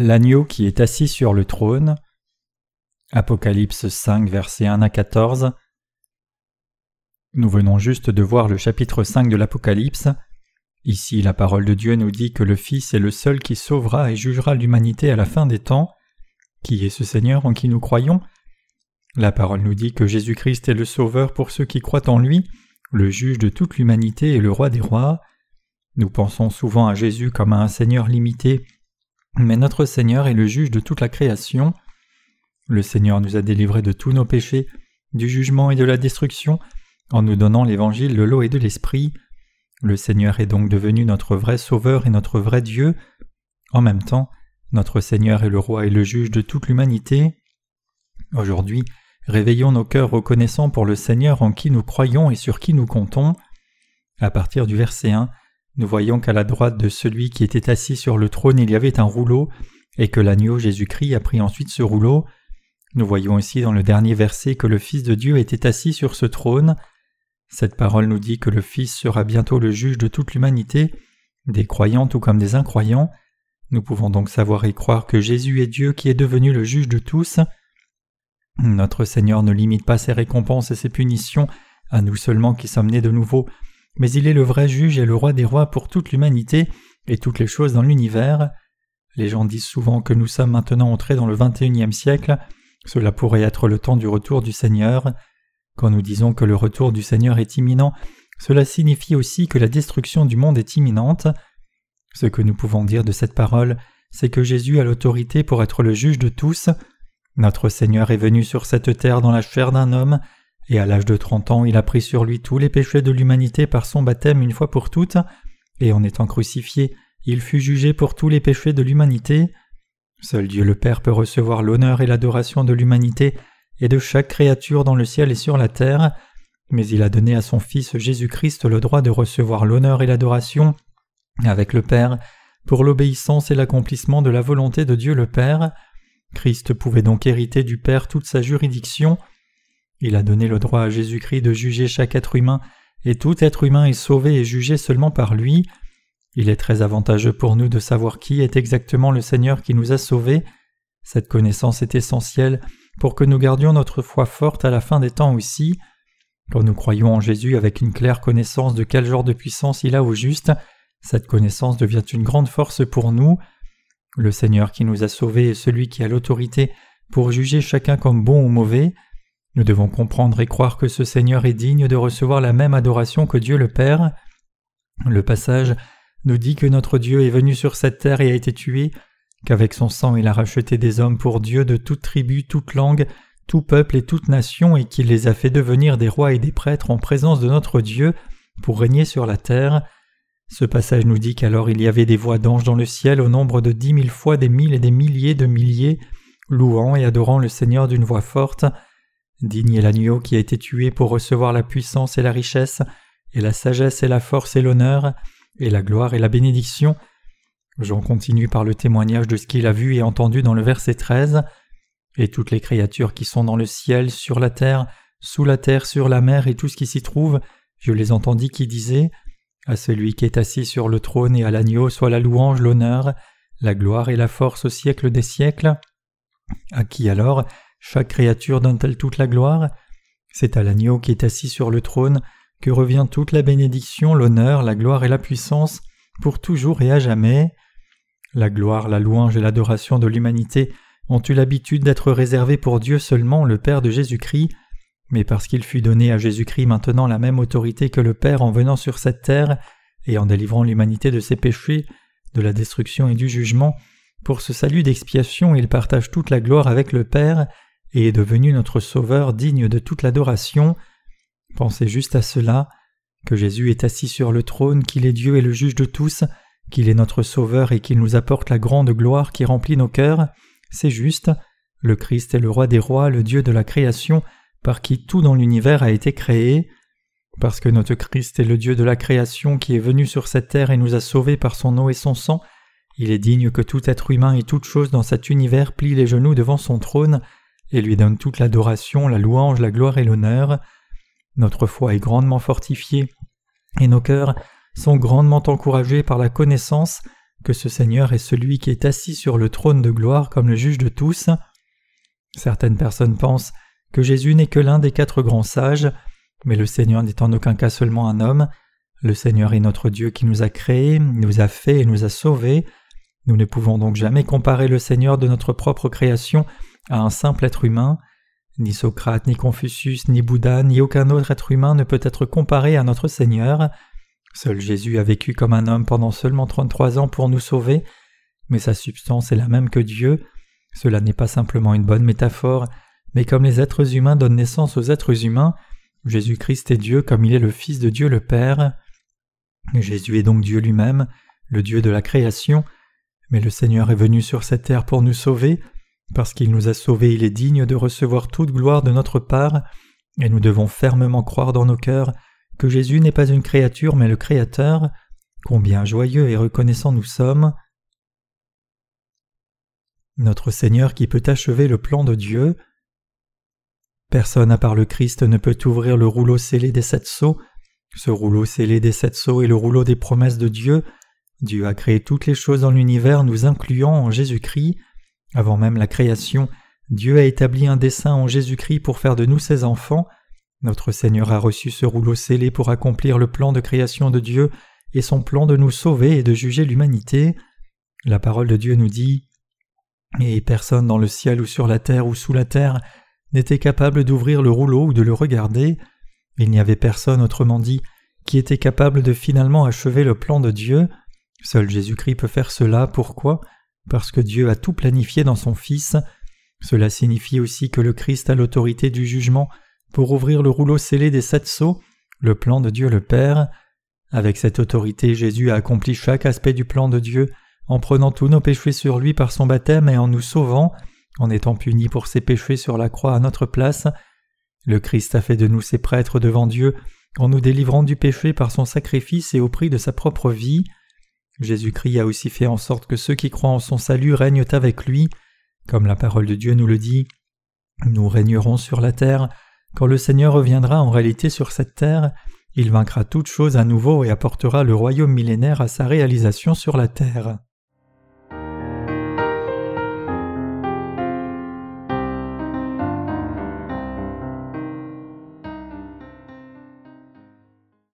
L'agneau qui est assis sur le trône. Apocalypse 5, versets 1 à 14. Nous venons juste de voir le chapitre 5 de l'Apocalypse. Ici, la parole de Dieu nous dit que le Fils est le seul qui sauvera et jugera l'humanité à la fin des temps. Qui est ce Seigneur en qui nous croyons? La parole nous dit que Jésus-Christ est le Sauveur pour ceux qui croient en lui, le juge de toute l'humanité et le roi des rois. Nous pensons souvent à Jésus comme à un Seigneur limité mais notre Seigneur est le juge de toute la création. Le Seigneur nous a délivrés de tous nos péchés, du jugement et de la destruction, en nous donnant l'évangile de l'eau et de l'esprit. Le Seigneur est donc devenu notre vrai Sauveur et notre vrai Dieu. En même temps, notre Seigneur est le roi et le juge de toute l'humanité. Aujourd'hui, réveillons nos cœurs reconnaissants pour le Seigneur en qui nous croyons et sur qui nous comptons. À partir du verset 1, nous voyons qu'à la droite de celui qui était assis sur le trône il y avait un rouleau, et que l'agneau Jésus-Christ a pris ensuite ce rouleau. Nous voyons aussi dans le dernier verset que le Fils de Dieu était assis sur ce trône. Cette parole nous dit que le Fils sera bientôt le juge de toute l'humanité, des croyants tout comme des incroyants. Nous pouvons donc savoir et croire que Jésus est Dieu qui est devenu le juge de tous. Notre Seigneur ne limite pas ses récompenses et ses punitions à nous seulement qui sommes nés de nouveau, mais il est le vrai juge et le roi des rois pour toute l'humanité et toutes les choses dans l'univers. Les gens disent souvent que nous sommes maintenant entrés dans le XXIe siècle, cela pourrait être le temps du retour du Seigneur. Quand nous disons que le retour du Seigneur est imminent, cela signifie aussi que la destruction du monde est imminente. Ce que nous pouvons dire de cette parole, c'est que Jésus a l'autorité pour être le juge de tous. Notre Seigneur est venu sur cette terre dans la chair d'un homme, et à l'âge de trente ans il a pris sur lui tous les péchés de l'humanité par son baptême une fois pour toutes, et en étant crucifié, il fut jugé pour tous les péchés de l'humanité. Seul Dieu le Père peut recevoir l'honneur et l'adoration de l'humanité et de chaque créature dans le ciel et sur la terre, mais il a donné à son Fils Jésus-Christ le droit de recevoir l'honneur et l'adoration avec le Père pour l'obéissance et l'accomplissement de la volonté de Dieu le Père. Christ pouvait donc hériter du Père toute sa juridiction, il a donné le droit à Jésus-Christ de juger chaque être humain, et tout être humain est sauvé et jugé seulement par lui. Il est très avantageux pour nous de savoir qui est exactement le Seigneur qui nous a sauvés. Cette connaissance est essentielle pour que nous gardions notre foi forte à la fin des temps aussi. Quand nous croyons en Jésus avec une claire connaissance de quel genre de puissance il a au juste, cette connaissance devient une grande force pour nous. Le Seigneur qui nous a sauvés est celui qui a l'autorité pour juger chacun comme bon ou mauvais. Nous devons comprendre et croire que ce Seigneur est digne de recevoir la même adoration que Dieu le Père. Le passage nous dit que notre Dieu est venu sur cette terre et a été tué, qu'avec son sang il a racheté des hommes pour Dieu de toute tribu, toute langue, tout peuple et toute nation, et qu'il les a fait devenir des rois et des prêtres en présence de notre Dieu pour régner sur la terre. Ce passage nous dit qu'alors il y avait des voix d'anges dans le ciel au nombre de dix mille fois des mille et des milliers de milliers, louant et adorant le Seigneur d'une voix forte. Digne est l'agneau qui a été tué pour recevoir la puissance et la richesse, et la sagesse et la force et l'honneur, et la gloire et la bénédiction. Jean continue par le témoignage de ce qu'il a vu et entendu dans le verset 13. Et toutes les créatures qui sont dans le ciel, sur la terre, sous la terre, sur la mer et tout ce qui s'y trouve, je les entendis qui disaient À celui qui est assis sur le trône et à l'agneau soit la louange, l'honneur, la gloire et la force au siècle des siècles. À qui alors chaque créature donne-t-elle toute la gloire? C'est à l'agneau qui est assis sur le trône que revient toute la bénédiction, l'honneur, la gloire et la puissance, pour toujours et à jamais. La gloire, la louange et l'adoration de l'humanité ont eu l'habitude d'être réservées pour Dieu seulement, le Père de Jésus-Christ, mais parce qu'il fut donné à Jésus-Christ maintenant la même autorité que le Père en venant sur cette terre et en délivrant l'humanité de ses péchés, de la destruction et du jugement, pour ce salut d'expiation il partage toute la gloire avec le Père et est devenu notre Sauveur digne de toute l'adoration. Pensez juste à cela, que Jésus est assis sur le trône, qu'il est Dieu et le juge de tous, qu'il est notre Sauveur et qu'il nous apporte la grande gloire qui remplit nos cœurs, c'est juste, le Christ est le roi des rois, le Dieu de la création, par qui tout dans l'univers a été créé. Parce que notre Christ est le Dieu de la création qui est venu sur cette terre et nous a sauvés par son eau et son sang, il est digne que tout être humain et toute chose dans cet univers plie les genoux devant son trône et lui donne toute l'adoration, la louange, la gloire et l'honneur. Notre foi est grandement fortifiée, et nos cœurs sont grandement encouragés par la connaissance que ce Seigneur est celui qui est assis sur le trône de gloire comme le juge de tous. Certaines personnes pensent que Jésus n'est que l'un des quatre grands sages, mais le Seigneur n'est en aucun cas seulement un homme. Le Seigneur est notre Dieu qui nous a créés, nous a fait et nous a sauvés. Nous ne pouvons donc jamais comparer le Seigneur de notre propre création à un simple être humain. Ni Socrate, ni Confucius, ni Bouddha, ni aucun autre être humain ne peut être comparé à notre Seigneur. Seul Jésus a vécu comme un homme pendant seulement trente-trois ans pour nous sauver, mais sa substance est la même que Dieu. Cela n'est pas simplement une bonne métaphore, mais comme les êtres humains donnent naissance aux êtres humains, Jésus-Christ est Dieu comme il est le Fils de Dieu le Père. Jésus est donc Dieu lui-même, le Dieu de la création, mais le Seigneur est venu sur cette terre pour nous sauver, parce qu'il nous a sauvés il est digne de recevoir toute gloire de notre part, et nous devons fermement croire dans nos cœurs que Jésus n'est pas une créature mais le Créateur, combien joyeux et reconnaissant nous sommes. Notre Seigneur qui peut achever le plan de Dieu. Personne à part le Christ ne peut ouvrir le rouleau scellé des sept sceaux. Ce rouleau scellé des sept sceaux est le rouleau des promesses de Dieu. Dieu a créé toutes les choses dans l'univers, nous incluant en Jésus-Christ. Avant même la création, Dieu a établi un dessein en Jésus-Christ pour faire de nous ses enfants. Notre Seigneur a reçu ce rouleau scellé pour accomplir le plan de création de Dieu et son plan de nous sauver et de juger l'humanité. La parole de Dieu nous dit Et personne dans le ciel ou sur la terre ou sous la terre n'était capable d'ouvrir le rouleau ou de le regarder. Il n'y avait personne, autrement dit, qui était capable de finalement achever le plan de Dieu. Seul Jésus-Christ peut faire cela. Pourquoi? Parce que Dieu a tout planifié dans son Fils. Cela signifie aussi que le Christ a l'autorité du jugement pour ouvrir le rouleau scellé des sept sceaux, le plan de Dieu le Père. Avec cette autorité, Jésus a accompli chaque aspect du plan de Dieu, en prenant tous nos péchés sur lui par son baptême et en nous sauvant, en étant puni pour ses péchés sur la croix à notre place. Le Christ a fait de nous ses prêtres devant Dieu, en nous délivrant du péché par son sacrifice et au prix de sa propre vie. Jésus-Christ a aussi fait en sorte que ceux qui croient en son salut règnent avec lui. Comme la parole de Dieu nous le dit, nous régnerons sur la terre. Quand le Seigneur reviendra en réalité sur cette terre, il vaincra toutes choses à nouveau et apportera le royaume millénaire à sa réalisation sur la terre.